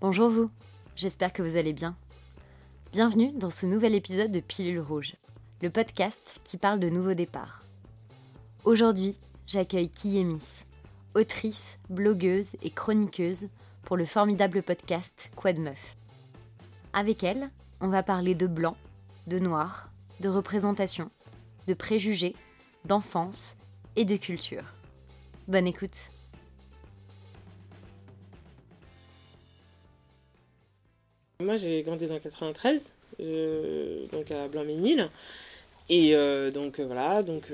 Bonjour vous, j'espère que vous allez bien. Bienvenue dans ce nouvel épisode de Pilule Rouge, le podcast qui parle de nouveaux départs. Aujourd'hui, j'accueille Kiyemis, autrice, blogueuse et chroniqueuse pour le formidable podcast Quad Meuf. Avec elle, on va parler de blanc, de noir, de représentation, de préjugés, d'enfance et de culture. Bonne écoute. Moi, j'ai grandi dans 93, euh, donc à Blanc-Ménil. Et euh, donc euh, voilà, donc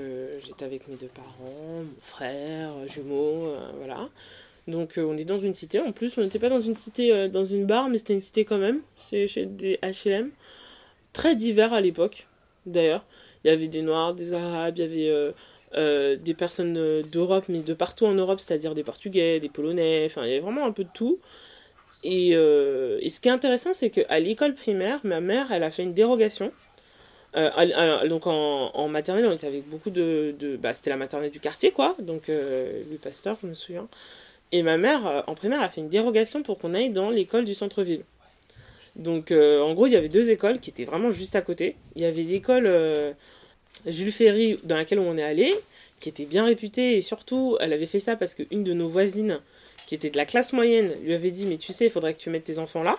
j'étais avec mes deux parents, mon frère, jumeaux, voilà. Donc on est dans une cité. En plus, on n'était pas dans une cité, dans une barre, mais c'était une cité quand même. C'est chez des HLM. Très divers à l'époque, d'ailleurs. Il y avait des Noirs, des Arabes, il y avait des personnes d'Europe, mais de partout en Europe, c'est-à-dire des Portugais, des Polonais. Enfin, il y avait vraiment un peu de tout. Euh, et, ce qui est intéressant, c'est qu'à l'école primaire, ma mère, elle a fait une dérogation. Euh, donc en, maternelle, on était avec beaucoup de... bah, c'était la maternelle du quartier, quoi. Donc euh, Louis Pasteur, je me souviens. Et ma mère, en primaire, a fait une dérogation pour qu'on aille dans l'école du centre-ville. Donc en gros, il y avait deux écoles qui étaient vraiment juste à côté. Il y avait l'école Jules Ferry, dans laquelle on est allé, qui était bien réputée. Et surtout, elle avait fait ça parce qu'une de nos voisines qui était de la classe moyenne, lui avait dit Mais tu sais, il faudrait que tu mettes tes enfants là.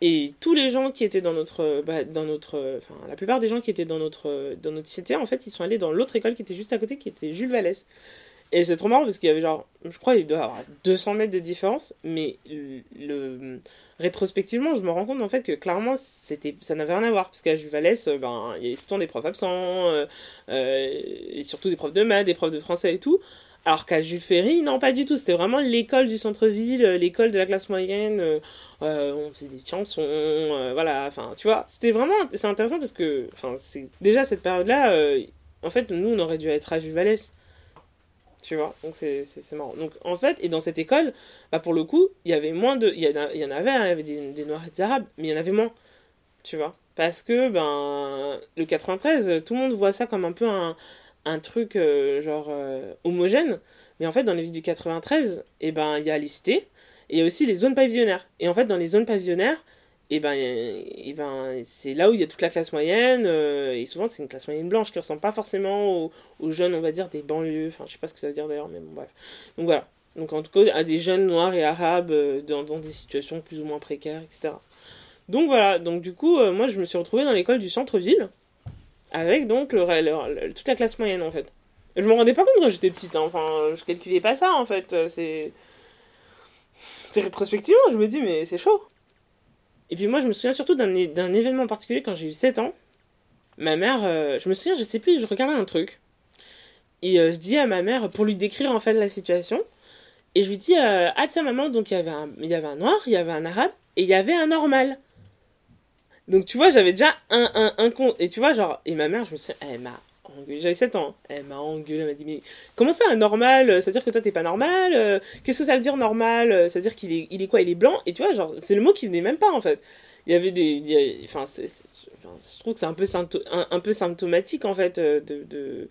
Et tous les gens qui étaient dans notre. Bah, dans notre enfin, la plupart des gens qui étaient dans notre, dans notre cité, en fait, ils sont allés dans l'autre école qui était juste à côté, qui était Jules Vallès. Et c'est trop marrant parce qu'il y avait genre, je crois il doit y avoir 200 mètres de différence, mais le, rétrospectivement, je me rends compte en fait que clairement c'était, ça n'avait rien à voir. Parce qu'à Jules Vallès, ben, il y avait tout le temps des profs absents, euh, euh, et surtout des profs de maths, des profs de français et tout. Alors qu'à Jules Ferry, non, pas du tout. C'était vraiment l'école du centre-ville, euh, l'école de la classe moyenne. Euh, euh, on faisait des chansons, voilà. Enfin, tu vois, c'était vraiment. C'est intéressant parce que, enfin, c'est déjà cette période-là. en fait, nous, on aurait dû être à Jules Vallès. Tu vois, donc c'est marrant. Donc, en fait, et dans cette école, bah, pour le coup, il y avait moins de. Il y, en avait, hein, il y avait des, des Noirs et des Arabes, mais il y en avait moins. Tu vois, parce que, ben, le 93, tout le monde voit ça comme un peu un un truc euh, genre euh, homogène. Mais en fait, dans les villes du 93, eh ben, il y a les cités et il y a aussi les zones pavillonnaires. Et en fait, dans les zones pavillonnaires, et eh ben, et eh ben, c'est là où il y a toute la classe moyenne. Euh, et souvent, c'est une classe moyenne blanche qui ressemble pas forcément aux, jeunes, on va dire, des banlieues. Enfin, je sais pas ce que ça veut dire d'ailleurs, mais bon, bref. Donc voilà. Donc en tout cas, à des jeunes noirs et arabes dans, dans, des situations plus ou moins précaires, etc. Donc voilà. Donc du coup, moi, je me suis retrouvée dans l'école du centre-ville avec donc toute la classe moyenne en fait. Je me rendais pas compte quand j'étais petite, hein. enfin je calculais pas ça en fait, c'est... C'est rétrospectivement, je me dis mais c'est chaud. Et puis moi je me souviens surtout d'un événement particulier quand j'ai eu 7 ans. Ma mère, euh, je me souviens, je sais plus, je regardais un truc. Et euh, je dis à ma mère, pour lui décrire en fait la situation, et je lui dis, euh, ah tiens maman, donc il y avait un noir, il y avait un arabe, et il y avait un normal. Donc tu vois, j'avais déjà un, un, un con. Et tu vois, genre, et ma mère, je me suis elle m'a engueulé. J'avais 7 ans. Elle m'a engueulé. Elle m'a dit, mais comment ça, un normal? Ça veut dire que toi, t'es pas normal? Euh, Qu'est-ce que ça veut dire normal? Ça veut dire qu'il est, il est quoi? Il est blanc? Et tu vois, genre, c'est le mot qui venait même pas, en fait. Il y avait des. enfin, je trouve que c'est un peu, un, peu symptomatique, en fait, euh, de, de,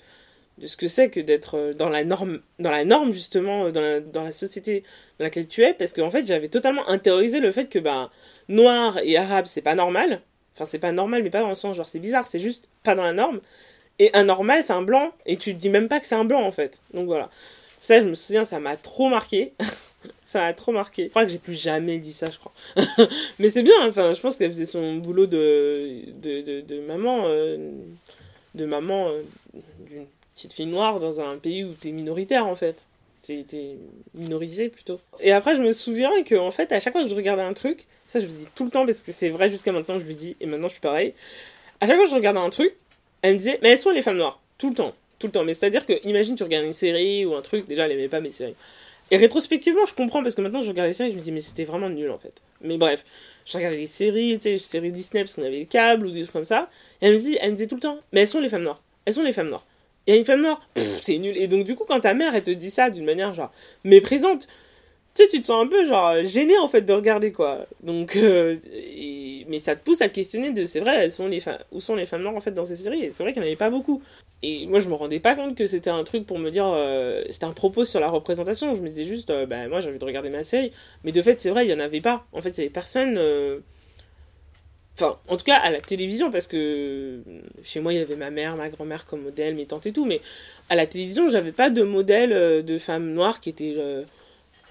de ce que c'est que d'être euh, dans la norme, dans la norme, justement, dans la, dans la société dans laquelle tu es. Parce qu'en fait, j'avais totalement intériorisé le fait que, ben, noir et arabe, c'est pas normal Enfin, c'est pas normal, mais pas dans le sens genre c'est bizarre, c'est juste pas dans la norme. Et un normal, c'est un blanc, et tu te dis même pas que c'est un blanc en fait. Donc voilà. Ça, je me souviens, ça m'a trop marqué. ça m'a trop marqué. Je crois que j'ai plus jamais dit ça, je crois. mais c'est bien, enfin, je pense qu'elle faisait son boulot de, de, de, maman, euh, de maman euh, d'une petite fille noire dans un pays où t'es minoritaire en fait été minorisé plutôt. Et après, je me souviens que en fait, à chaque fois que je regardais un truc, ça je le dis tout le temps parce que c'est vrai jusqu'à maintenant, je le dis et maintenant je suis pareil. À chaque fois que je regardais un truc, elle me disait, mais elles sont les femmes noires, tout le temps, tout le temps. Mais c'est-à-dire que, imagine, tu regardes une série ou un truc, déjà elle aimait pas mes séries. Et rétrospectivement, je comprends parce que maintenant je regarde les séries, je me dis, mais c'était vraiment nul en fait. Mais bref, je regardais les séries, tu sais, les séries Disney parce qu'on avait le câble ou des trucs comme ça. Et elle me, dit, elle me disait tout le temps, mais elles sont les femmes noires, elles sont les femmes noires il y a une femme noire, c'est nul. Et donc, du coup, quand ta mère, elle te dit ça d'une manière genre méprisante, tu sais, tu te sens un peu genre gêné en fait de regarder quoi. Donc, euh, mais ça te pousse à questionner de c'est vrai, elles sont les où sont les femmes noires en fait dans ces séries? C'est vrai qu'il n'y en avait pas beaucoup. Et moi, je me rendais pas compte que c'était un truc pour me dire, euh, c'était un propos sur la représentation. Je me disais juste, euh, bah moi j'ai envie de regarder ma série. Mais de fait, c'est vrai, il y en avait pas. En fait, il y avait personne. Enfin, en tout cas à la télévision, parce que chez moi il y avait ma mère, ma grand-mère comme modèle, mes tantes et tout, mais à la télévision j'avais pas de modèle de femme noire qui était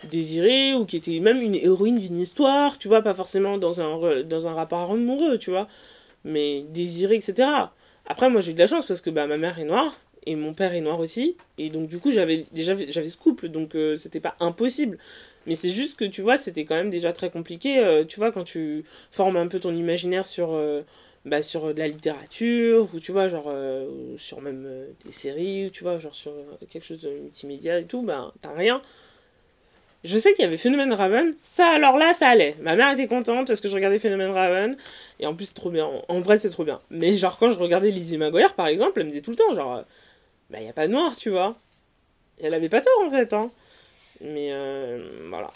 désirée ou qui était même une héroïne d'une histoire, tu vois, pas forcément dans un, dans un rapport amoureux, tu vois, mais désirée, etc. Après, moi j'ai eu de la chance parce que bah, ma mère est noire et mon père est noir aussi, et donc du coup j'avais déjà j'avais ce couple, donc euh, c'était pas impossible. Mais c'est juste que tu vois, c'était quand même déjà très compliqué, euh, tu vois, quand tu formes un peu ton imaginaire sur. Euh, bah, sur de la littérature, ou tu vois, genre, sur même des séries, ou tu vois, genre sur quelque chose de multimédia et tout, bah, t'as rien. Je sais qu'il y avait Phénomène Raven. Ça, alors là, ça allait. Ma mère était contente parce que je regardais Phénomène Raven. Et en plus, trop bien. En vrai, c'est trop bien. Mais genre, quand je regardais Lizzie McGuire, par exemple, elle me disait tout le temps, genre, bah, y a pas de noir, tu vois. Elle avait pas tort, en fait, hein. Mais euh, voilà.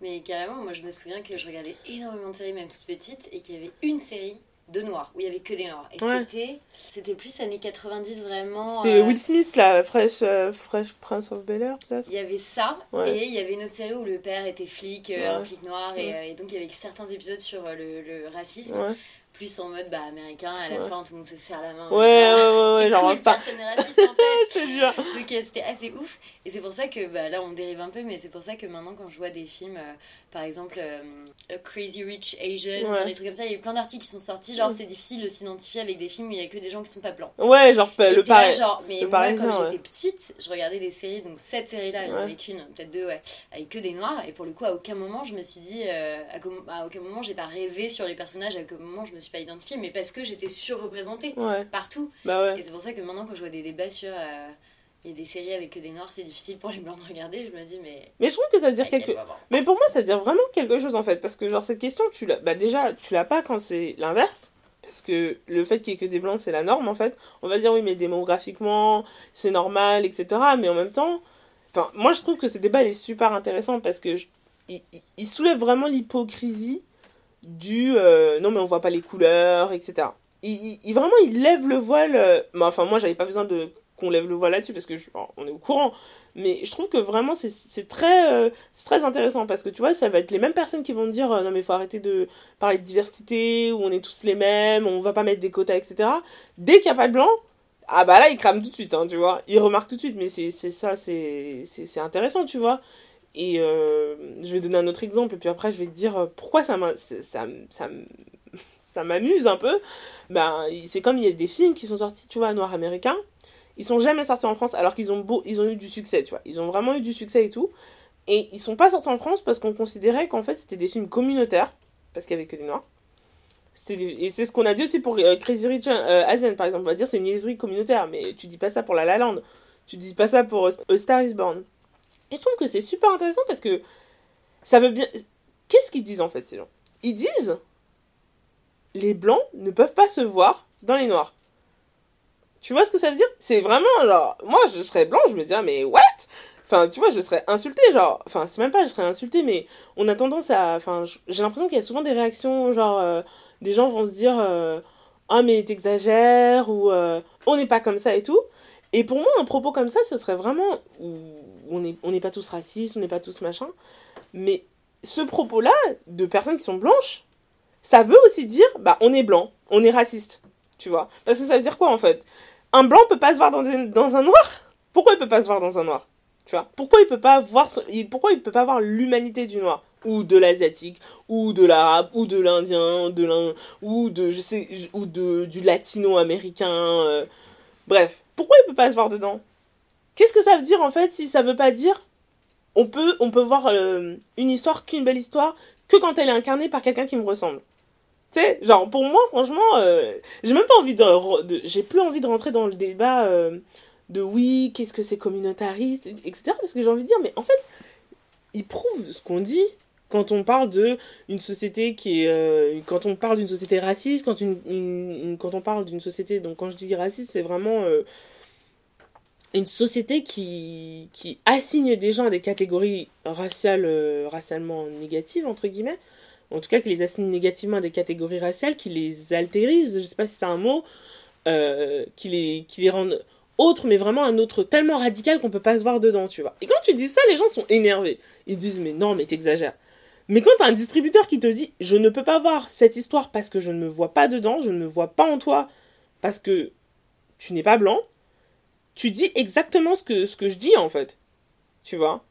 Mais carrément, moi, je me souviens que je regardais énormément de séries, même toute petite, et qu'il y avait une série de noirs, où il y avait que des noirs. Et c'était, c'était plus années 90 vraiment. C'était euh, Will Smith, la Fresh, euh, Fresh Prince of Bel Air, peut-être? Il y avait ça, et il y avait une autre série où le père était flic, euh, un flic noir, et, et, donc il y avait certains épisodes sur le, le racisme plus en mode bah, américain, à la fin tout le monde se serre la main. Ouais, ouais, ouais, genre cool, pas. personne raciste en fait. Donc euh, c'était assez ouf. Et c'est pour ça que bah, là on dérive un peu, mais c'est pour ça que maintenant quand je vois des films, euh, par exemple euh, Crazy Rich Asian, des trucs comme ça, il y a eu plein d'articles qui sont sortis. Genre c'est difficile de s'identifier avec des films où il y a que des gens qui sont pas blancs. Ouais, genre le pareil. Genre, mais moi quand j'étais petite, je regardais des séries, donc cette série là, il y en avait qu'une, peut-être deux, ouais, avec que des noirs. Et pour le coup, à aucun moment je me suis dit, à, à, aucun moment j'ai pas rêvé sur les personnages, à aucun moment je me suis pas identifiée, mais parce que j'étais surreprésentée partout. Bah et c'est pour ça que maintenant, quand je vois des débats sur. Euh, il y a des séries avec que des noirs, c'est difficile pour les blancs de regarder. Je me dis, mais. Mais je trouve que ça veut dire quelque Mais pour moi, ça veut dire vraiment quelque chose en fait. Parce que, genre, cette question, tu l'as. Bah, déjà, tu l'as pas quand c'est l'inverse. Parce que le fait qu'il y ait que des blancs, c'est la norme en fait. On va dire, oui, mais démographiquement, c'est normal, etc. Mais en même temps. Enfin, moi, je trouve que ce débat, il est super intéressant parce que. Il, il soulève vraiment l'hypocrisie du euh, non mais on voit pas les couleurs, etc. Il, vraiment il lève le voile. Euh, mais enfin moi j'avais pas besoin de qu'on lève le voile là-dessus parce que on est au courant. Mais je trouve que vraiment c'est très, euh, très intéressant parce que tu vois ça va être les mêmes personnes qui vont dire non mais faut arrêter de parler de diversité où on est tous les mêmes, on va pas mettre des quotas, etc. Dès qu'il n'y a pas de blanc, ah bah là il crame tout de suite, hein, tu vois. Il remarque tout de suite, mais c'est ça, c'est intéressant, tu vois. Et euh, je vais donner un autre exemple, et puis après je vais te dire euh, pourquoi ça m'amuse un peu. Ben, c'est comme il y a des films qui sont sortis, tu vois, noir américain. Ils sont jamais sortis en France alors qu'ils ont, ont eu du succès, tu vois. Ils ont vraiment eu du succès et tout. Et ils sont pas sortis en France parce qu'on considérait qu'en fait c'était des films communautaires, parce qu'il y avait que des noirs. Et c'est ce qu'on a dit aussi pour euh, Crazy Rich Asian, par exemple. On va dire c'est une niaiserie communautaire, mais tu dis pas ça pour La La Land. Tu dis pas ça pour A Star is Born. Et je trouve que c'est super intéressant parce que ça veut bien. Qu'est-ce qu'ils disent en fait, ces gens? Ils disent les blancs ne peuvent pas se voir dans les noirs. Tu vois ce que ça veut dire? C'est vraiment genre. Moi, je serais blanc, je me dirais, mais what? Enfin, tu vois, je serais insulté, genre. Enfin, c'est même pas, je serais insulté, mais on a tendance à. Enfin, j'ai l'impression qu'il y a souvent des réactions, genre. Euh, des gens vont se dire. Euh, ah, mais t'exagères, ou euh, on n'est pas comme ça et tout. Et pour moi, un propos comme ça, ce serait vraiment on n'est pas tous racistes, on n'est pas tous machin. Mais ce propos-là, de personnes qui sont blanches, ça veut aussi dire, bah, on est blanc, on est raciste. Tu vois Parce que ça veut dire quoi, en fait? Un blanc peut pas se voir dans, un noir? Pourquoi il peut pas se voir dans un noir? Tu vois? Pourquoi il peut pas voir, pourquoi il peut pas voir l'humanité du noir? Ou de l'asiatique, ou de l'arabe, ou de l'indien, de l'un, ou de, je sais, ou de, du latino-américain, euh. Bref. Pourquoi il peut pas se voir dedans? Qu'est-ce que ça veut dire en fait si ça veut pas dire on peut, on peut voir euh, une histoire qu'une belle histoire que quand elle est incarnée par quelqu'un qui me ressemble Tu sais, genre pour moi franchement, euh, j'ai même pas envie de, j'ai plus envie de rentrer dans le débat euh, de oui, qu'est-ce que c'est communautariste, etc. Parce que j'ai envie de dire, mais en fait, il prouve ce qu'on dit quand on parle de une société qui est quand on parle d'une société raciste quand une, quand on parle d'une société donc quand je dis raciste c'est vraiment une société qui, qui assigne des gens à des catégories raciales, euh, racialement négatives, entre guillemets, en tout cas qui les assigne négativement à des catégories raciales, qui les altérise, je sais pas si c'est un mot, euh, qui, les, qui les rendent autres, mais vraiment un autre tellement radical qu'on peut pas se voir dedans, tu vois. Et quand tu dis ça, les gens sont énervés. Ils disent, mais non, mais t'exagères. Mais quand t'as un distributeur qui te dit, je ne peux pas voir cette histoire parce que je ne me vois pas dedans, je ne me vois pas en toi parce que tu n'es pas blanc, tu dis exactement ce que, ce que je dis en fait. Tu vois?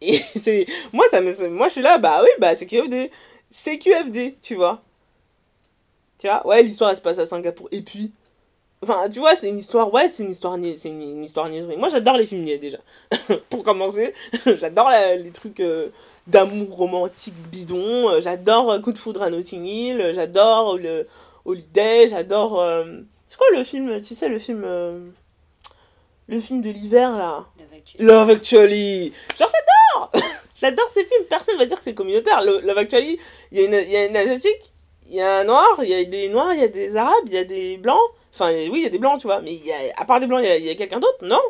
Et c'est. Moi, ça me... moi, je suis là, bah oui, bah c'est QFD. C'est QFD, tu vois? Tu vois? Ouais, l'histoire, elle se passe à Singapour. Et puis. Enfin, tu vois, c'est une histoire. Ouais, c'est une histoire, c'est une, histoire niaiserie. Moi, j'adore les films niais déjà. Pour commencer, j'adore les trucs euh, d'amour romantique bidon. Euh, j'adore euh, Coup de foudre à Notting Hill. J'adore le Holiday. J'adore. C'est quoi le film Tu sais, le film le film de l'hiver là? Love Actually. Genre j'adore J'adore ces films, personne va dire que c'est communautaire. Love Actually, il y, a une, y a une asiatique, il y a un noir, il y a des noirs, il y a des arabes, il y a des blancs. Enfin oui, il y a des blancs, tu vois, mais y a, à part des blancs, il y a, quelqu'un d'autre Non?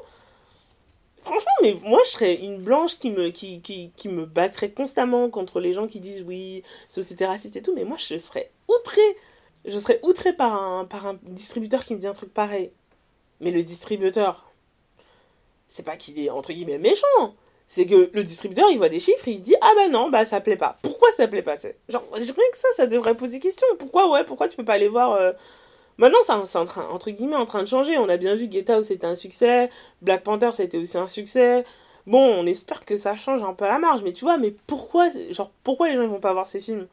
Franchement, mais moi je serais une blanche qui me, qui, qui, qui me battrait constamment contre les gens qui disent oui, société raciste et tout, mais moi je serais outrée. Je serais outrée par un, par un distributeur qui me dit un truc pareil. Mais le distributeur, c'est pas qu'il est entre guillemets méchant. C'est que le distributeur, il voit des chiffres, il se dit Ah bah non, bah ça plaît pas. Pourquoi ça plaît pas? Genre, rien que ça, ça devrait poser question. Pourquoi, ouais, pourquoi tu peux pas aller voir. Euh, Maintenant, c'est en train, entre guillemets en train de changer. On a bien vu Get Out, c'était un succès. Black Panther, c'était aussi un succès. Bon, on espère que ça change un peu à la marge. Mais tu vois, mais pourquoi, genre, pourquoi les gens ne vont pas voir ces films?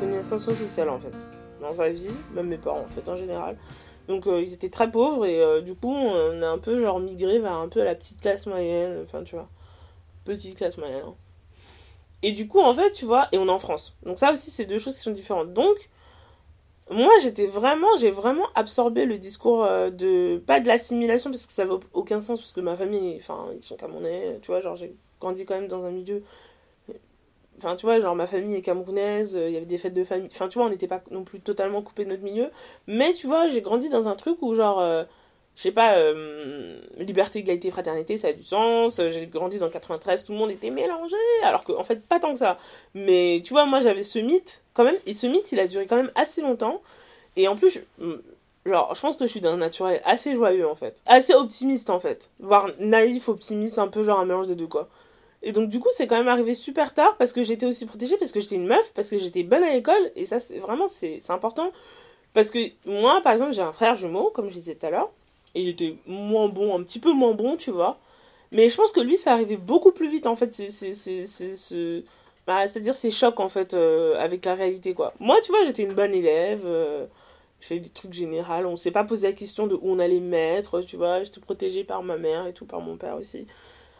Connu une ascension sociale en fait, dans sa vie, même mes parents en fait en général. Donc euh, ils étaient très pauvres et euh, du coup on a un peu genre migré vers un peu la petite classe moyenne, enfin tu vois, petite classe moyenne. Hein. Et du coup en fait tu vois, et on est en France. Donc ça aussi c'est deux choses qui sont différentes. Donc moi j'étais vraiment, j'ai vraiment absorbé le discours euh, de, pas de l'assimilation parce que ça n'avait aucun sens parce que ma famille, enfin ils sont camerounais, tu vois, genre j'ai grandi quand même dans un milieu Enfin, tu vois, genre ma famille est camerounaise, euh, il y avait des fêtes de famille. Enfin, tu vois, on n'était pas non plus totalement coupé de notre milieu. Mais tu vois, j'ai grandi dans un truc où, genre, euh, je sais pas, euh, liberté, égalité, fraternité, ça a du sens. J'ai grandi dans 93, tout le monde était mélangé. Alors qu'en en fait, pas tant que ça. Mais tu vois, moi, j'avais ce mythe, quand même. Et ce mythe, il a duré quand même assez longtemps. Et en plus, genre, je pense que je suis d'un naturel assez joyeux, en fait. Assez optimiste, en fait. Voire naïf, optimiste, un peu genre un mélange des deux, quoi. Et donc, du coup, c'est quand même arrivé super tard parce que j'étais aussi protégée, parce que j'étais une meuf, parce que j'étais bonne à l'école. Et ça, c'est vraiment, c'est important. Parce que moi, par exemple, j'ai un frère jumeau, comme je disais tout à l'heure. Et il était moins bon, un petit peu moins bon, tu vois. Mais je pense que lui, ça arrivait beaucoup plus vite, en fait. Bah, c'est-à-dire ces chocs, en fait, euh, avec la réalité, quoi. Moi, tu vois, j'étais une bonne élève. Euh, je faisais des trucs généraux. On s'est pas posé la question de où on allait me mettre, tu vois. J'étais protégée par ma mère et tout, par mon père aussi.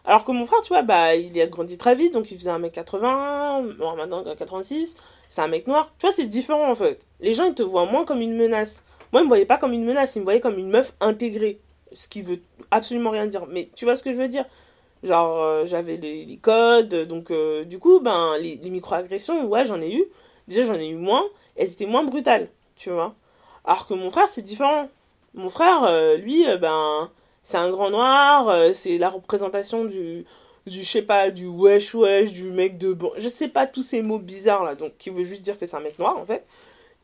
Alors que mon frère, tu vois, bah, il a grandi très vite, donc il faisait 1m80, bon, maintenant 86, c'est un mec noir. Tu vois, c'est différent en fait. Les gens, ils te voient moins comme une menace. Moi, ils me voyaient pas comme une menace, ils me voyaient comme une meuf intégrée. Ce qui veut absolument rien dire. Mais tu vois ce que je veux dire? Genre, euh, j'avais les, codes, donc euh, du coup, ben, les, les microagressions, ouais, j'en ai eu. Déjà, j'en ai eu moins, elles étaient moins brutales, tu vois. Alors que mon frère, c'est différent. Mon frère, euh, lui, ben c'est un grand noir, euh, c'est la représentation du, du, je sais pas, du wesh wesh, du mec de bon. Je sais pas tous ces mots bizarres là, donc qui veut juste dire que c'est un mec noir en fait.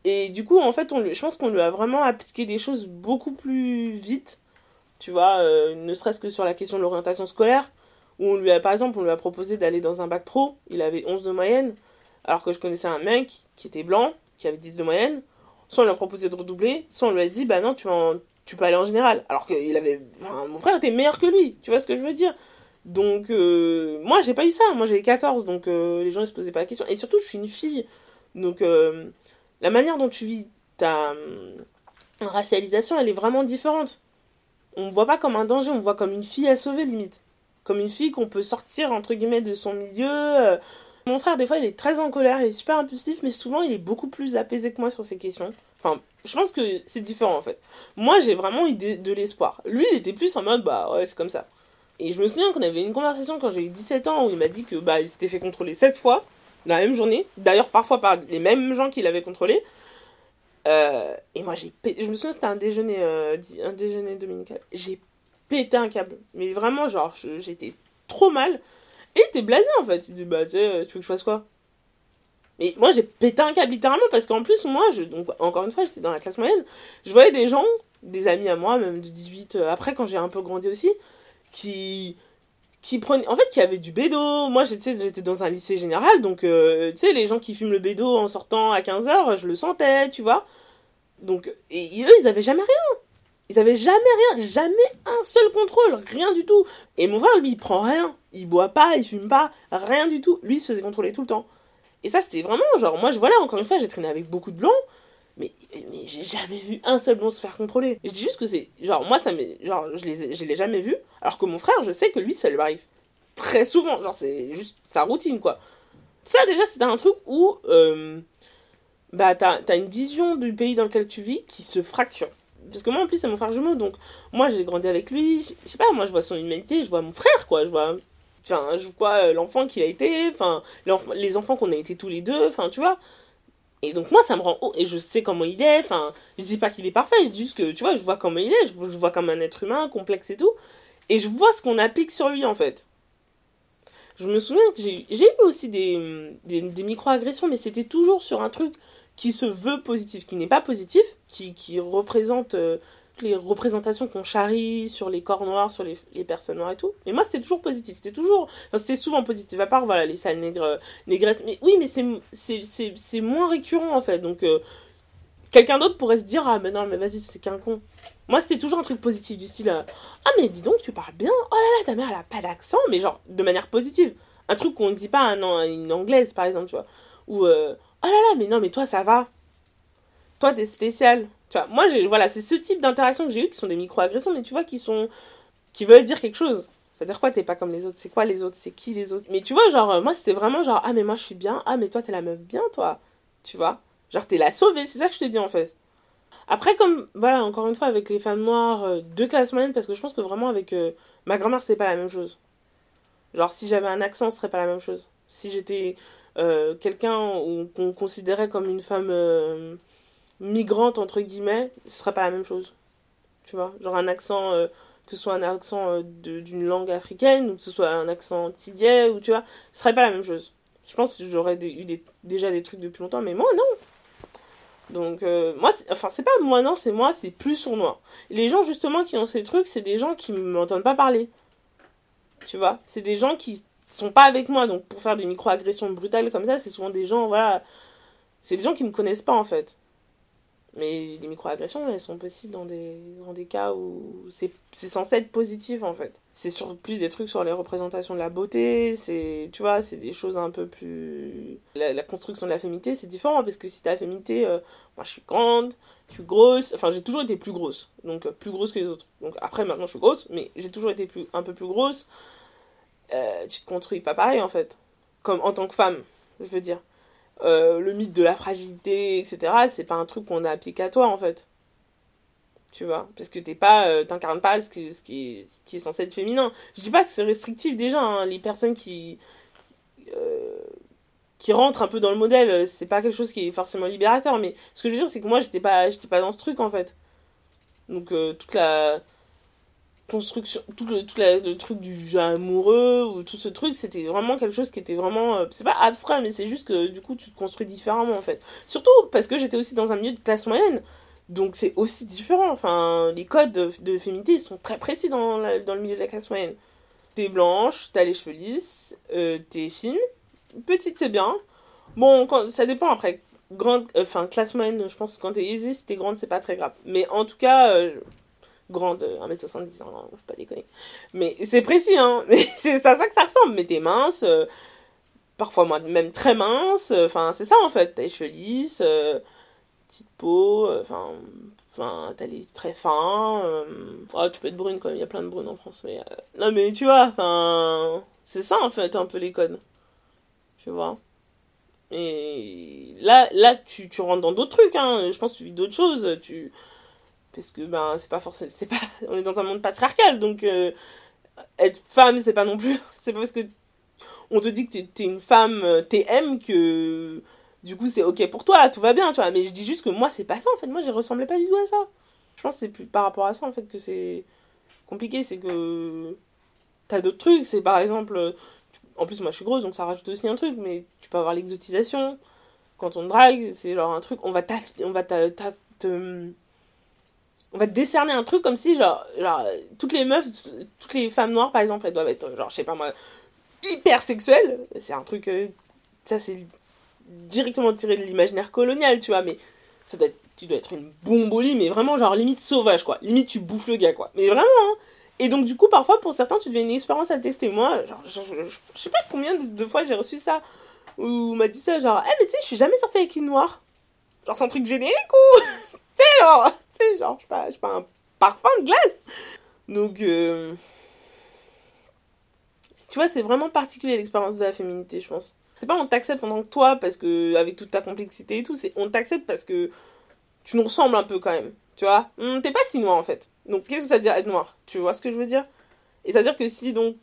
Et du coup, en fait, on je pense qu'on lui a vraiment appliqué des choses beaucoup plus vite, tu vois, euh, ne serait-ce que sur la question de l'orientation scolaire, où on lui a, par exemple, on lui a proposé d'aller dans un bac pro, il avait 11 de moyenne, alors que je connaissais un mec qui était blanc, qui avait 10 de moyenne. Soit on lui a proposé de redoubler, soit on lui a dit, bah non, tu vas en, tu peux aller en général. Alors que il avait, mon frère était meilleur que lui, tu vois ce que je veux dire? Donc, euh, moi, j'ai pas eu ça. Moi, j'ai 14, donc euh, les gens, ils se posaient pas la question. Et surtout, je suis une fille. Donc, euh, la manière dont tu vis ta racialisation, elle est vraiment différente. On me voit pas comme un danger, on me voit comme une fille à sauver, limite. Comme une fille qu'on peut sortir, entre guillemets, de son milieu. Mon frère, des fois, il est très en colère, il est super impulsif, mais souvent, il est beaucoup plus apaisé que moi sur ces questions. Enfin, je pense que c'est différent, en fait. Moi, j'ai vraiment eu de, l'espoir. Lui, il était plus en mode, bah ouais, c'est comme ça. Et je me souviens qu'on avait une conversation quand j'ai eu 17 ans où il m'a dit que bah, il s'était fait contrôler 7 fois dans la même journée. D'ailleurs, parfois par les mêmes gens qui l'avaient contrôlé. Euh, et moi, j'ai je me souviens, c'était un déjeuner, euh, un déjeuner dominical. J'ai pété un câble. Mais vraiment, genre, j'étais trop mal. Et il était blasé en fait. Il dit, bah, tu tu veux que je fasse quoi? Et moi, j'ai pété un câble littéralement parce qu'en plus, moi, donc, encore une fois, j'étais dans la classe moyenne. Je voyais des gens, des amis à moi, même de 18, euh, après, quand j'ai un peu grandi aussi, qui qui prenaient en fait qui avaient du bédo. Moi j'étais j'étais dans un lycée général donc euh, tu sais les gens qui fument le bédo en sortant à 15h je le sentais tu vois. Donc et eux ils avaient jamais rien. Ils avaient jamais rien jamais un seul contrôle rien du tout. Et mon frère lui il prend rien. Il boit pas il fume pas rien du tout. Lui il se faisait contrôler tout le temps et ça c'était vraiment genre moi je voilà encore une fois j'ai traîné avec beaucoup de blancs mais, mais j'ai jamais vu un seul blond se faire contrôler. Je dis juste que c'est. Genre, moi, ça. Genre, je les, je l'ai jamais vu. Alors que mon frère, je sais que lui, ça lui arrive très souvent. Genre, c'est juste sa routine, quoi. Ça, déjà, c'est un truc où. Euh, bah, t'as as une vision du pays dans lequel tu vis qui se fracture. Parce que moi, en plus, c'est mon frère jumeau. Donc, moi, j'ai grandi avec lui. Je sais pas, moi, je vois son humanité. Je vois mon frère, quoi. Je vois. Enfin, je vois euh, l'enfant qu'il a été. Enfin, les enfants qu'on a été tous les deux. Enfin, tu vois. Et donc moi, ça me rend haut. Et je sais comment il est. Enfin, je dis pas qu'il est parfait. Je dis juste que, tu vois, je vois comment il est. Je, vois comme un être humain, complexe et tout. Et je vois ce qu'on applique sur lui, en fait. Je me souviens que j'ai eu aussi des, des, micro-agressions, mais c'était toujours sur un truc qui se veut positif, qui n'est pas positif, qui, qui représente euh, les représentations qu'on charrie sur les corps noirs, sur les, les personnes noires et tout. Mais moi, c'était toujours positif. C'était toujours. C'était souvent positif, à part, voilà, les sales nègres, négresses. Mais oui, mais c'est moins récurrent, en fait. Donc, euh, quelqu'un d'autre pourrait se dire Ah, mais non, mais vas-y, c'est qu'un con. Moi, c'était toujours un truc positif, du style euh, Ah, mais dis donc, tu parles bien. Oh là là, ta mère, elle a pas d'accent, mais genre, de manière positive. Un truc qu'on ne dit pas à, une anglaise, par exemple, tu vois. Ou euh, Oh là là, mais non, mais toi, ça va. Toi, t'es spécial. Tu vois, moi, voilà, c'est ce type d'interaction que j'ai eu qui sont des micro-agressions, mais tu vois, qui sont. qui veulent dire quelque chose. C'est-à-dire quoi, t'es pas comme les autres? C'est quoi les autres? C'est qui les autres? Mais tu vois, genre, moi, c'était vraiment genre, ah, mais moi, je suis bien. Ah, mais toi, t'es la meuf bien, toi. Tu vois? Genre, t'es la sauvée. C'est ça que je te dis, en fait. Après, comme, voilà, encore une fois, avec les femmes noires euh, de classe moyenne, parce que je pense que vraiment, avec euh, ma grand-mère, c'est pas la même chose. Genre, si j'avais un accent, ce serait pas la même chose. Si j'étais euh, quelqu'un qu'on considérait comme une femme migrante, entre guillemets, ce serait pas la même chose. Tu vois Genre un accent, euh, que ce soit un accent euh, d'une langue africaine, ou que ce soit un accent antillais, ou tu vois, ce serait pas la même chose. Je pense que j'aurais eu des, déjà des trucs depuis longtemps, mais moi, non. Donc, euh, moi, enfin, c'est pas moi, non, c'est moi, c'est plus sournois. Les gens, justement, qui ont ces trucs, c'est des gens qui m'entendent pas parler. Tu vois C'est des gens qui sont pas avec moi. Donc, pour faire des micro-agressions brutales comme ça, c'est souvent des gens, voilà. C'est des gens qui me connaissent pas, en fait. Mais les microagressions, elles sont possibles dans des, dans des cas où c'est censé être positif en fait. C'est sur plus des trucs sur les représentations de la beauté, c'est tu vois, c'est des choses un peu plus la, construction de la féminité, c'est différent parce que si ta féminité euh, moi je suis grande, je suis grosse, enfin j'ai toujours été plus grosse. Donc euh, plus grosse que les autres. Donc après maintenant je suis grosse, mais j'ai toujours été plus un peu plus grosse. Euh, tu te construis pas pareil en fait. Comme en tant que femme, je veux dire. Euh, le mythe de la fragilité, etc., c'est pas un truc qu'on a appliqué à toi, en fait. Tu vois? Parce que t'es pas, euh, t'incarnes pas ce qui, ce, qui est, ce qui est censé être féminin. Je dis pas que c'est restrictif déjà, hein. les personnes qui. Euh, qui rentrent un peu dans le modèle, c'est pas quelque chose qui est forcément libérateur, mais ce que je veux dire, c'est que moi, j'étais pas, j'étais pas dans ce truc, en fait. Donc, toute la construction, tout le, tout le truc du jeu amoureux, ou tout ce truc, c'était vraiment quelque chose qui était vraiment. Euh, c'est pas abstrait, mais c'est juste que du coup, tu te construis différemment en fait. Surtout parce que j'étais aussi dans un milieu de classe moyenne, donc c'est aussi différent. Enfin, les codes de, féminité sont très précis dans, dans le milieu de la classe moyenne. T'es blanche, t'as les cheveux lisses, euh, t'es fine, petite c'est bien. Bon, ça dépend après. Grande, euh, enfin, classe moyenne, je pense que quand t'es easy, si t'es grande, c'est pas très grave. Mais en tout cas, grande, 1m70, hein, faut pas déconner. Mais c'est précis, hein. C'est à ça que ça ressemble. Mais t'es mince, euh, parfois même très mince. Euh, enfin, c'est ça en fait. T'as les cheveux lisses, euh, petite peau, enfin, enfin, t'as les très fins. Oh, tu peux être brune quand même, il y a plein de brunes en France. Mais non, mais tu vois, enfin, c'est ça en fait un peu les codes. Tu vois? Et là, là tu, tu rentres dans d'autres trucs, hein. Je pense que tu vis d'autres choses. Tu parce que ben c'est pas forcément c'est pas on est dans un monde patriarcal donc euh, être femme, c'est pas non plus. C'est pas parce que on te dit que t'es une femme euh, TM que du coup c'est ok pour toi, tout va bien, tu vois. Mais je dis juste que moi, c'est pas ça en fait. Moi, je ressemblais pas du tout à ça. Je pense c'est plus par rapport à ça en fait que c'est compliqué. C'est que t'as d'autres trucs. C'est par exemple. En plus, moi je suis grosse donc ça rajoute aussi un truc. Mais tu peux avoir l'exotisation. Quand on drague, c'est genre un truc. On va, on on va te décerner un truc comme si, genre, toutes les meufs, toutes les femmes noires, par exemple, elles doivent être, genre, je sais pas moi, hyper sexuelles. C'est un truc, euh, ça c'est directement tiré de l'imaginaire colonial, tu vois, mais tu dois être une bombolie, mais vraiment, genre, limite sauvage, quoi. Limite, tu bouffes le gars, quoi. Mais vraiment, hein. Et donc, du coup, parfois, pour certains, tu deviens une expérience à tester. Moi, genre, je, sais pas combien de, fois j'ai reçu ça, on m'a dit ça, genre, eh, mais tu sais, je suis jamais sortie avec une noire. Genre, c'est un truc générique ou? sais, genre, tu sais, genre, je sais pas, un parfum de glace. Donc, euh... tu vois, c'est vraiment particulier l'expérience de la féminité, je pense. C'est pas on t'accepte en tant que toi, parce que, avec toute ta complexité et tout, c'est on t'accepte parce que tu nous ressembles un peu quand même. Tu vois? Hum, T'es pas si noir en fait. Donc, qu'est-ce que ça veut dire être noir? Tu vois ce que je veux dire? Et ça veut dire que si, donc.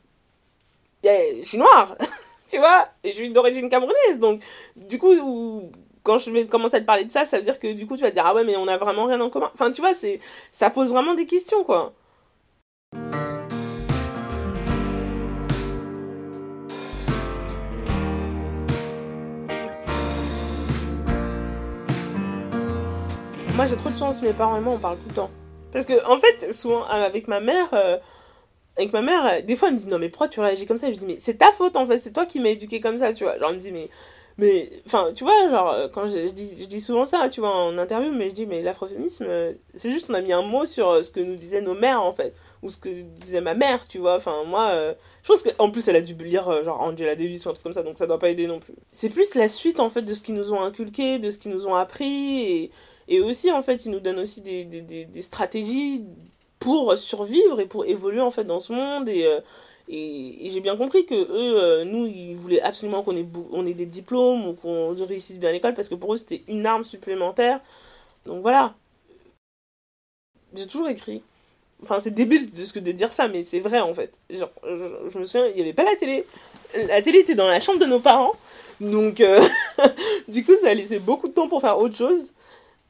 je suis noire Tu vois? Et je suis d'origine camerounaise. Donc, du coup, quand je vais commencer à te parler de ça, ça veut dire que du coup tu vas te dire ah ouais mais on a vraiment rien en commun. Enfin tu vois, c'est ça pose vraiment des questions quoi. Moi j'ai trop de chance, mes parents et moi on parle tout le temps. Parce que en fait, souvent avec ma mère, euh, avec ma mère, des fois elle me dit non mais pourquoi tu réagis comme ça? Je dis mais c'est ta faute en fait, c'est toi qui m'as éduqué comme ça, tu vois. Genre elle me dit mais mais, enfin, tu vois, genre, euh, quand je, dis, je dis souvent ça, tu vois, en interview, mais je dis, mais l'afroféminisme, euh, c'est juste, on a mis un mot sur euh, ce que nous disaient nos mères, en fait, ou ce que disait ma mère, tu vois, enfin, moi, je pense qu'en plus, elle a dû lire, genre, Angela Davis ou un truc comme ça, donc ça doit pas aider non plus. C'est plus la suite, en fait, de ce qu'ils nous ont inculqué, de ce qu'ils nous ont appris, et, et aussi, en fait, ils nous donnent aussi des, des, des, stratégies pour survivre et pour évoluer, en fait, dans ce monde, et et, j'ai bien compris que eux, euh, nous, ils voulaient absolument qu'on ait, on ait des diplômes ou qu'on réussisse bien à l'école parce que pour eux, c'était une arme supplémentaire. Donc voilà. J'ai toujours écrit. Enfin, c'est débile de, ce que de dire ça, mais c'est vrai en fait. Genre, je, me souviens, il n'y avait pas la télé. La télé était dans la chambre de nos parents. Donc, euh, du coup, ça a laissé beaucoup de temps pour faire autre chose.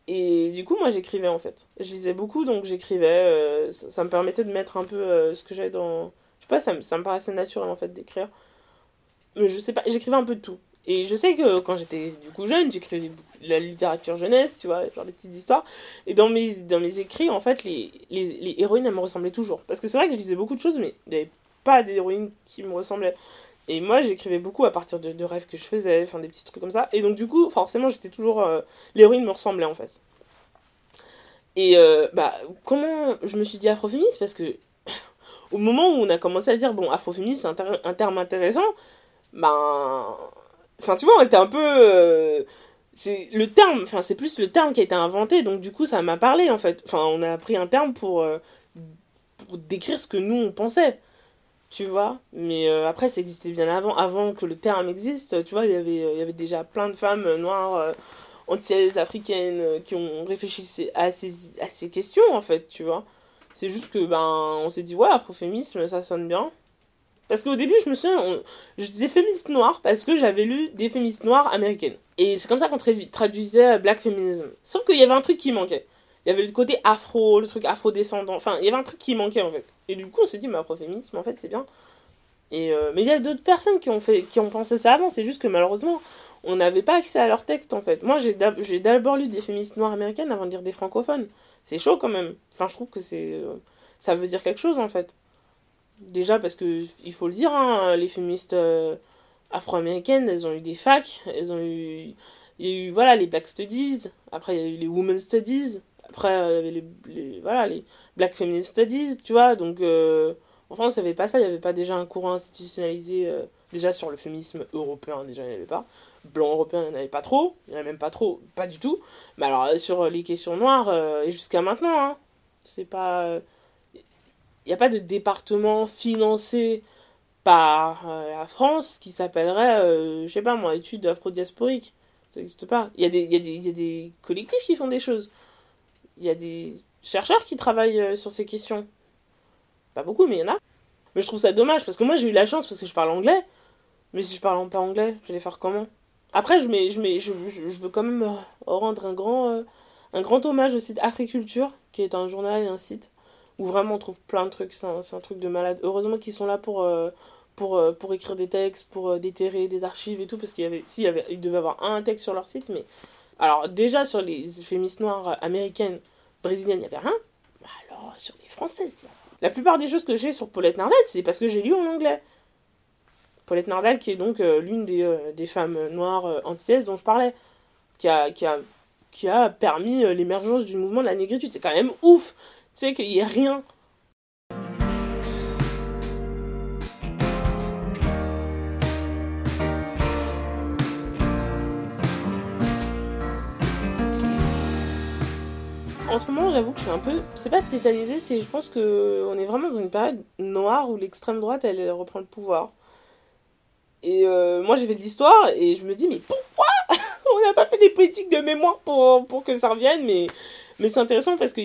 Et du coup, moi, j'écrivais en fait. Je lisais beaucoup, donc j'écrivais. Euh, ça, ça, me permettait de mettre un peu ce que j'avais dans pas, ça me, ça me paraissait naturel en fait d'écrire. Mais je sais pas, j'écrivais un peu de tout. Et je sais que quand j'étais du coup jeune, j'écrivais la littérature jeunesse, tu vois, genre des petites histoires. Et dans mes, dans mes écrits, en fait, les, les, les héroïnes, elles me ressemblaient toujours. Parce que c'est vrai que je lisais beaucoup de choses, mais il n'y avait pas d'héroïnes qui me ressemblaient. Et moi, j'écrivais beaucoup à partir de, de, rêves que je faisais, enfin des petits trucs comme ça. Et donc, du coup, forcément, j'étais toujours. Euh, l'héroïne me ressemblait en fait. Et euh, bah, comment je me suis dit afroféministe Parce que au moment où on a commencé à dire, bon, afroféministe, c'est un, terme intéressant, ben. Enfin, tu vois, on était un peu. Euh, c'est le terme, enfin, c'est plus le terme qui a été inventé, donc du coup, ça m'a parlé, en fait. Enfin, on a pris un terme pour, euh, pour décrire ce que nous, on pensait. Tu vois Mais euh, après, ça existait bien avant. Avant que le terme existe, tu vois, il y avait, il y avait déjà plein de femmes noires entières africaines qui ont réfléchi à ces, à ces questions, en fait, tu vois c'est juste que, ben, on s'est dit, ouais, afroféminisme, ça sonne bien. Parce qu'au début, je me souviens, je disais féministe noire parce que j'avais lu des féministes noires américaines. Et c'est comme ça qu'on traduisait black feminism. Sauf qu'il y avait un truc qui manquait. Il y avait le côté afro, le truc afro-descendant. Enfin, il y avait un truc qui manquait en fait. Et du coup, on s'est dit, mais afroféminisme, en fait, c'est bien. Euh, mais il y a d'autres personnes qui ont, fait, qui ont pensé ça avant. C'est juste que malheureusement, on n'avait pas accès à leurs textes en fait. Moi, j'ai d'abord lu des féministes noires américaines avant de lire des francophones. C'est chaud quand même. Enfin, je trouve que c'est. Euh, ça veut dire quelque chose en fait. Déjà parce que, il faut le dire, hein, les féministes euh, afro-américaines, elles ont eu des facs, elles ont eu. Il y a eu, voilà, les Black Studies, après il y a eu les Women Studies, après il y avait les, voilà, les Black Feminist Studies, tu vois, donc. France, il n'y avait pas ça, il n'y avait pas déjà un courant institutionnalisé, déjà sur le féminisme européen, déjà il n'y avait pas blanc européen, il n'y en avait pas trop, il n'y en a même pas trop, pas du tout. Mais alors, euh, sur les questions noires, euh, et jusqu'à maintenant, hein, c'est pas. Il n'y a pas de département financé par euh, la France qui s'appellerait, je sais pas moi, études afro-diasporiques. Ça n'existe pas. Il y, y, y a des collectifs qui font des choses. Il y a des chercheurs qui travaillent sur ces questions. Pas beaucoup, mais il y en a. Mais je trouve ça dommage parce que moi j'ai eu la chance parce que je parle anglais. Mais si je parle pas anglais, je vais faire comment? Après, je, mets, je, mets, je, je, veux quand même euh, rendre un grand, euh, un grand hommage au site Africulture, qui est un journal et un site où vraiment on trouve plein de trucs. C'est un, un, truc de malade. Heureusement qu'ils sont là pour, euh, pour, pour écrire des textes, pour déterrer des archives et tout, parce qu'il y avait, si, il, y avait, il avoir un texte sur leur site, mais. Alors, déjà sur les féministes noires américaines, brésiliennes, il n'y avait rien. Alors, sur les françaises, la plupart des choses que j'ai sur Paulette Nardel, c'est parce que j'ai lu en anglais. Paulette Nardal, qui est donc euh, l'une des, euh, des, femmes noires euh, antithèses dont je parlais, qui a, qui a, qui a permis l'émergence du mouvement de la négritude. C'est quand même ouf, tu sais, qu'il n'y ait rien. En ce moment, j'avoue que je suis un peu, c'est pas tétanisée, c'est je pense que on est vraiment dans une période noire où l'extrême droite elle reprend le pouvoir. Et euh, moi, j'ai fait de l'histoire et je me dis, mais pourquoi on n'a pas fait des politiques de mémoire pour, pour que ça revienne? Mais, mais c'est intéressant parce que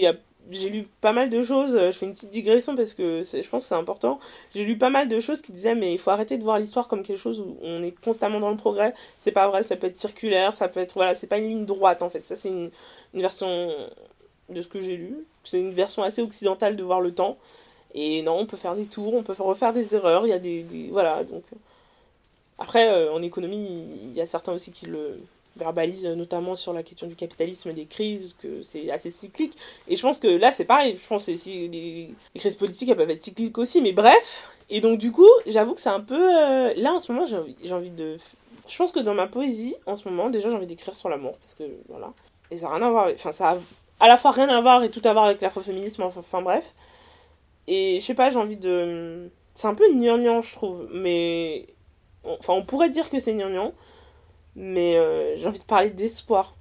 j'ai lu pas mal de choses. Je fais une petite digression parce que je pense que c'est important. J'ai lu pas mal de choses qui disaient, mais il faut arrêter de voir l'histoire comme quelque chose où on est constamment dans le progrès. C'est pas vrai, ça peut être circulaire, ça peut être. Voilà, c'est pas une ligne droite en fait. Ça, c'est une version de ce que j'ai lu. C'est une version assez occidentale de voir le temps. Et non, on peut faire des tours, on peut refaire des erreurs. Il y a des. voilà, donc. Après, euh, en économie, il y a certains aussi qui le verbalisent, notamment sur la question du capitalisme, des crises, que c'est assez cyclique. Et je pense que là, c'est pareil. Je pense que les, crises politiques, elles peuvent être cycliques aussi. Mais bref. Et donc, du coup, j'avoue que c'est un peu. Euh, là, en ce moment, j'ai envie, envie de. Je pense que dans ma poésie, en ce moment, déjà, j'ai envie d'écrire sur l'amour. Parce que, voilà. Et ça n'a rien à voir. Enfin, ça a à la fois rien à voir et tout à voir avec l'afroféminisme. Enfin, enfin, bref. Et je sais pas, j'ai envie de. C'est un peu gnangnan, je trouve. Mais Enfin, on pourrait dire que c'est gnangnan, mais euh, j'ai envie de parler d'espoir.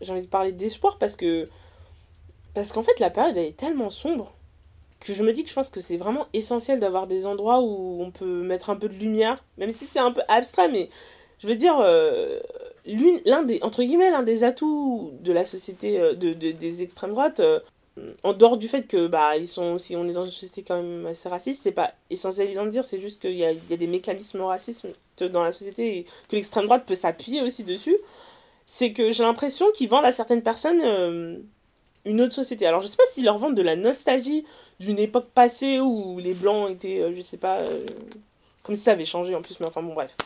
J'ai envie de parler d'espoir parce que. Parce qu'en fait, la période, elle est tellement sombre que je me dis que je pense que c'est vraiment essentiel d'avoir des endroits où on peut mettre un peu de lumière, même si c'est un peu abstrait, mais je veux dire, euh, l'un des, entre guillemets, l'un des atouts de la société, euh, de, des extrêmes droites, en dehors du fait que bah ils sont si on est dans une société quand même assez raciste c'est pas essentialisant de dire c'est juste qu'il y a, y a des mécanismes racistes dans la société et que l'extrême droite peut s'appuyer aussi dessus c'est que j'ai l'impression qu'ils vendent à certaines personnes euh, une autre société. Alors je sais pas s'ils leur vendent de la nostalgie d'une époque passée où les blancs étaient euh, je sais pas euh, comme ça avait changé en plus mais enfin bon bref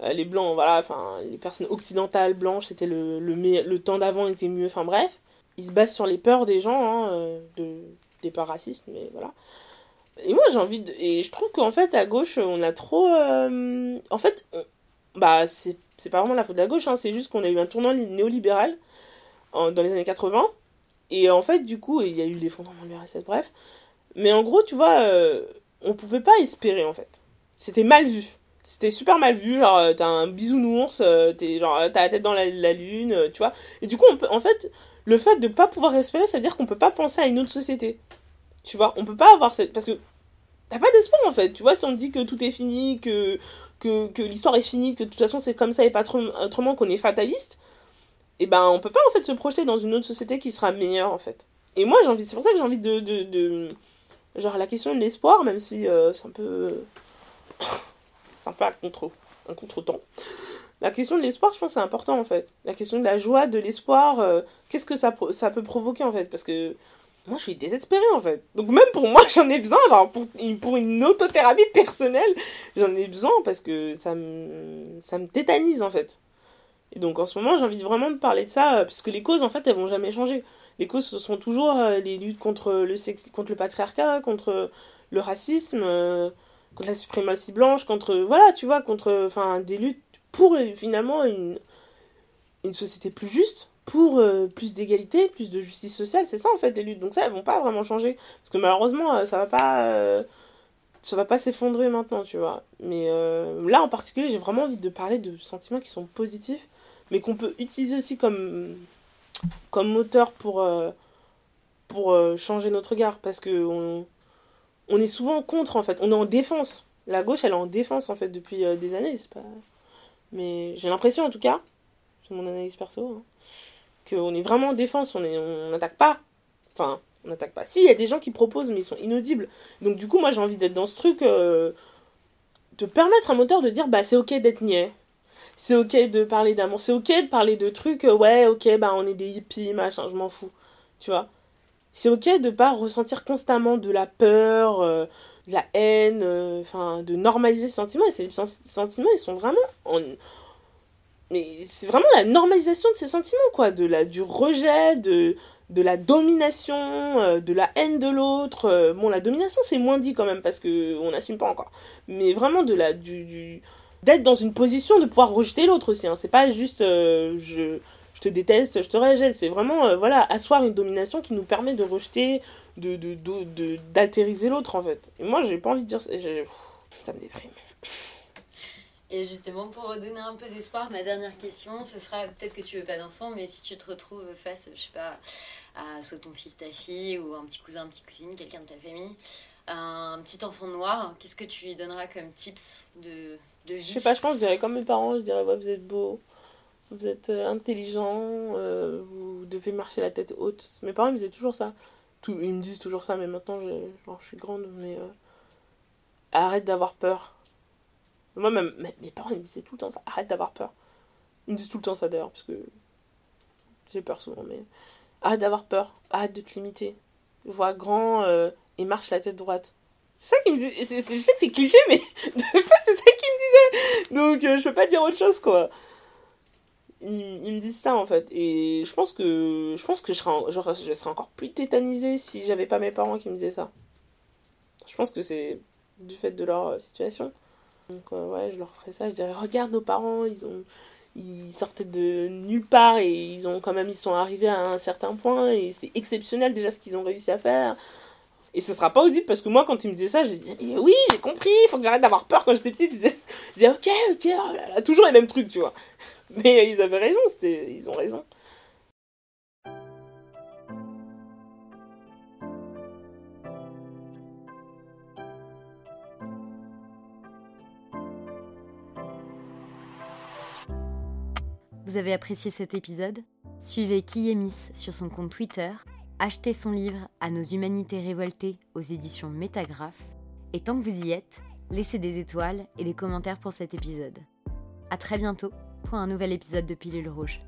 les blancs voilà enfin les personnes occidentales blanches c'était le, le, temps d'avant était mieux enfin bref il se base sur les peurs des gens, hein, euh, de, des peurs racistes, mais voilà. Et moi, j'ai envie de. Et je trouve qu'en fait, à gauche, on a trop. Euh, en fait, bah, c'est pas vraiment la faute de la gauche, hein, c'est juste qu'on a eu un tournant néolibéral dans les années 80. Et en fait, du coup, il y a eu l'effondrement de l'URSS, bref. Mais en gros, tu vois, euh, on pouvait pas espérer, en fait. C'était mal vu. C'était super mal vu, genre, t'as un bisounours, t'es genre, t'as la tête dans la, la lune, tu vois. Et du coup, on peut, en fait, le fait de pas pouvoir respirer, ça veut dire qu'on peut pas penser à une autre société. Tu vois, on peut pas avoir cette. Parce que t'as pas d'espoir en fait. Tu vois, si on dit que tout est fini, que, que, que l'histoire est finie, que de toute façon c'est comme ça et pas autrement qu'on est fataliste, et eh ben on peut pas en fait se projeter dans une autre société qui sera meilleure en fait. Et moi j'ai envie, c'est pour ça que j'ai envie de, de, de, Genre la question de l'espoir, même si euh, c'est un peu. C'est un peu un contre, un contre-temps la question de l'espoir, je pense, c'est important en fait. La question de la joie, de l'espoir, euh, qu'est-ce que ça, ça peut provoquer en fait? Parce que moi, je suis désespérée en fait. Donc, même pour moi, j'en ai besoin, genre pour, pour une autothérapie personnelle, j'en ai besoin parce que ça me, ça me tétanise en fait. Et donc, en ce moment, j'ai envie vraiment de parler de ça, euh, parce que les causes en fait, elles vont jamais changer. Les causes, ce sont toujours euh, les luttes contre le, sexe, contre le patriarcat, contre le racisme, contre la suprématie blanche, contre. Voilà, tu vois, contre. Enfin, des luttes pour euh, finalement une, une société plus juste, pour euh, plus d'égalité, plus de justice sociale. C'est ça en fait les luttes. Donc ça, elles vont pas vraiment changer. Parce que malheureusement, euh, ça va pas. ça va pas s'effondrer maintenant, tu vois. Mais là en particulier, j'ai vraiment envie de parler de sentiments qui sont positifs, mais qu'on peut utiliser aussi comme, comme moteur pour, pour changer notre regard. Parce que on, on est souvent contre en fait. On est en défense. La gauche, elle est en défense en fait depuis des années. C'est pas mais j'ai l'impression, en tout cas, c'est mon analyse perso, hein, qu'on est vraiment en défense, on n'attaque on pas. Enfin, On n'attaque pas. Si, il y a des gens qui proposent, mais ils sont inaudibles. Donc du coup, moi, j'ai envie d'être dans ce truc, euh, de permettre à un moteur de dire, bah c'est ok d'être niais. C'est ok de parler d'amour. C'est ok de parler de trucs, euh, ouais, ok, bah on est des hippies, machin, je m'en fous. Tu vois? C'est ok de pas ressentir constamment de la peur, euh, de la haine, enfin, de normaliser ces sentiments. Et ces sentiments, ils sont vraiment en, mais c'est vraiment la normalisation de ces sentiments, quoi, de la, du rejet, de, de la domination, euh, de la haine de l'autre. Euh, bon, la domination, c'est moins dit quand même, parce qu'on n'assume pas encore. Mais vraiment, de du, d'être dans une position de pouvoir rejeter l'autre aussi. Hein. C'est pas juste euh, je, te déteste, je te rejette. C'est vraiment, voilà, asseoir une domination qui nous permet de rejeter, de, de, de, d'altériser l'autre, en fait. Et moi, j'ai pas envie de dire ça. Ça me déprime. Et justement, pour redonner un peu d'espoir, ma dernière question, ce sera peut-être que tu veux pas d'enfant, mais si tu te retrouves face, je sais pas, à soit ton fils, ta fille, ou un petit cousin, une petite cousine, quelqu'un de ta famille, un petit enfant noir, qu'est-ce que tu lui donneras comme tips de, de vie? Je sais pas, je pense que je dirais comme mes parents, je dirais ouais, vous êtes beau, vous êtes euh, intelligent, euh, vous devez marcher la tête haute. Mes parents me disaient toujours ça. Ils me disent toujours ça, mais maintenant je, je suis grande, mais euh, arrête d'avoir peur moi, même, mes parents me disaient tout le temps ça. Arrête d'avoir peur. Ils me disent tout le temps ça d'ailleurs, parce que j'ai peur souvent, mais arrête d'avoir peur. Arrête de te limiter. Vois grand et marche la tête droite. C'est ça qu'ils me disaient. Je sais que c'est cliché, mais de fait, c'est ça qu'ils me disaient. Donc, je peux pas dire autre chose, quoi. Ils, me disent ça, en fait. Et je pense que je pense que je serais, genre, je serais encore plus tétanisée si j'avais pas mes parents qui me disaient ça. Je pense que c'est du fait de leur situation. Donc euh, ouais, je leur ferais ça, je dirais regarde nos parents, ils ont ils sortaient de nulle part et ils ont quand même ils sont arrivés à un certain point et c'est exceptionnel déjà ce qu'ils ont réussi à faire. Et ce sera pas audible parce que moi quand ils me disaient ça, je disais oui, j'ai compris, il faut que j'arrête d'avoir peur quand j'étais petite. Je disais, OK, OK, oh toujours les mêmes trucs, tu vois. Mais ils avaient raison, ils ont raison. Vous avez apprécié cet épisode? Suivez Kiyemis sur son compte Twitter, achetez son livre À nos humanités révoltées aux éditions Métagraphe, et tant que vous y êtes, laissez des étoiles et des commentaires pour cet épisode. A très bientôt pour un nouvel épisode de Pilule Rouge.